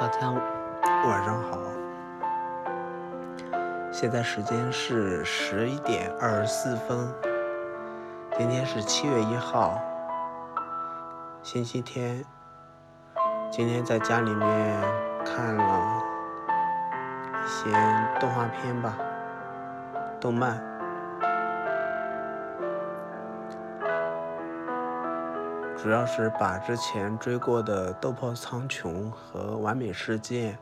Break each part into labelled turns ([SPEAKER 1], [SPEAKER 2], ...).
[SPEAKER 1] 大家晚上好，现在时间是十一点二十四分，今天是七月一号，星期天。今天在家里面看了一些动画片吧，动漫。主要是把之前追过的《斗破苍穹》和《完美世界》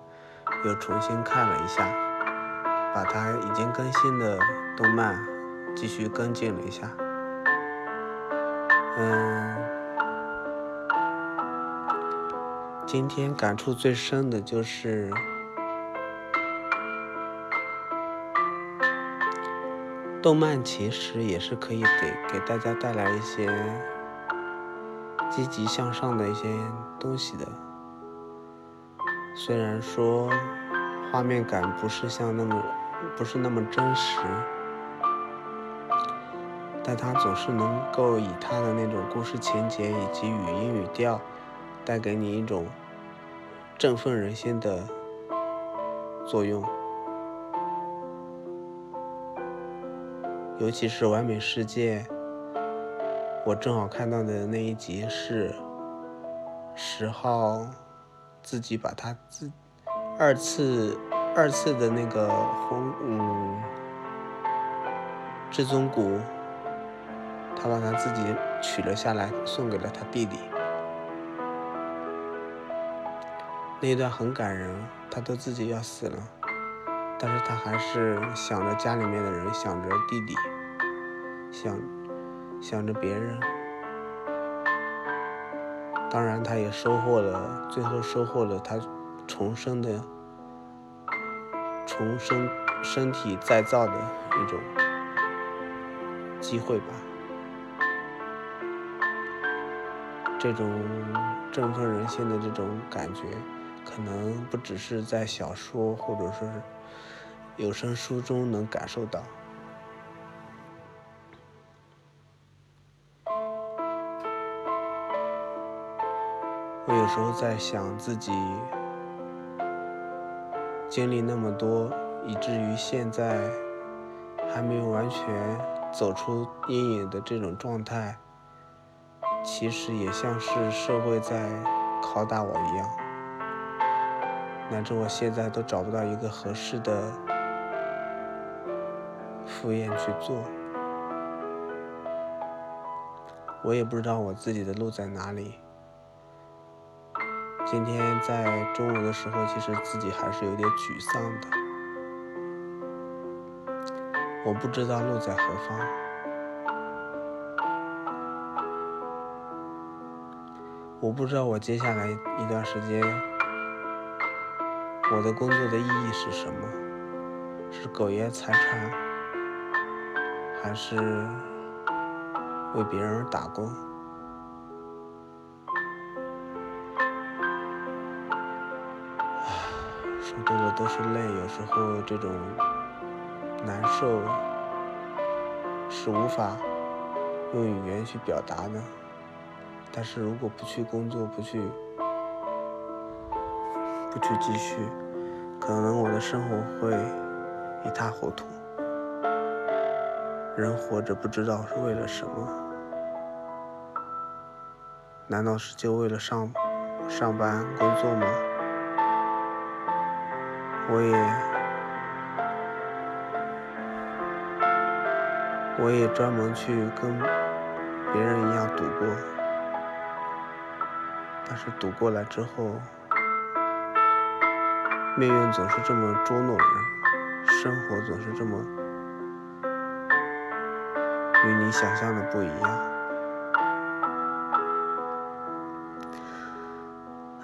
[SPEAKER 1] 又重新看了一下，把它已经更新的动漫继续跟进了一下。嗯，今天感触最深的就是，动漫其实也是可以给给大家带来一些。积极向上的一些东西的，虽然说画面感不是像那么不是那么真实，但它总是能够以它的那种故事情节以及语音语调，带给你一种振奋人心的作用。尤其是《完美世界》。我正好看到的那一集是十号自己把他自二次二次的那个红嗯至尊骨，他把他自己取了下来，送给了他弟弟。那一段很感人，他都自己要死了，但是他还是想着家里面的人，想着弟弟，想。想着别人，当然，他也收获了，最后收获了他重生的、重生身体再造的一种机会吧。这种振奋人心的这种感觉，可能不只是在小说或者说是有声书中能感受到。我有时候在想，自己经历那么多，以至于现在还没有完全走出阴影的这种状态，其实也像是社会在拷打我一样，乃至我现在都找不到一个合适的副业去做，我也不知道我自己的路在哪里。今天在中午的时候，其实自己还是有点沮丧的。我不知道路在何方，我不知道我接下来一段时间我的工作的意义是什么？是苟延残喘，还是为别人打工？多的都是泪，有时候这种难受是无法用语言去表达的。但是如果不去工作，不去不去继续，可能我的生活会一塌糊涂。人活着不知道是为了什么？难道是就为了上上班工作吗？我也，我也专门去跟别人一样赌过，但是赌过来之后，命运总是这么捉弄人，生活总是这么与你想象的不一样。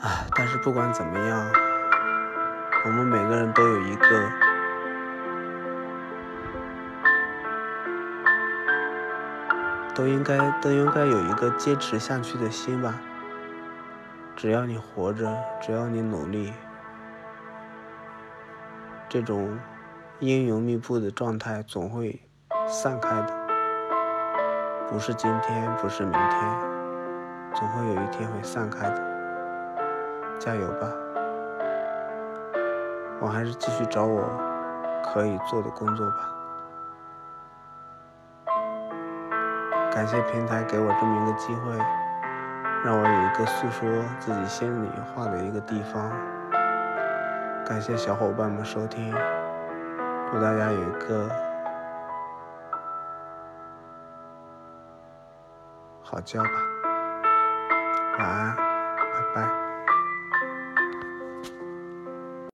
[SPEAKER 1] 啊，但是不管怎么样。我们每个人都有一个，都应该都应该有一个坚持下去的心吧。只要你活着，只要你努力，这种阴云密布的状态总会散开的。不是今天，不是明天，总会有一天会散开的。加油吧！我还是继续找我可以做的工作吧。感谢平台给我这么一个机会，让我有一个诉说自己心里话的一个地方。感谢小伙伴们收听，祝大家有一个好觉吧，晚安，拜拜。